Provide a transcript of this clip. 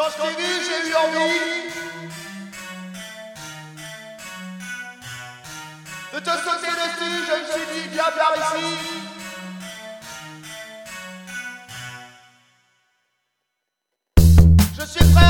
Quand je t'ai vu, j'ai eu envie de te sauter dessus. Je me suis dit, viens par ici. Je suis prêt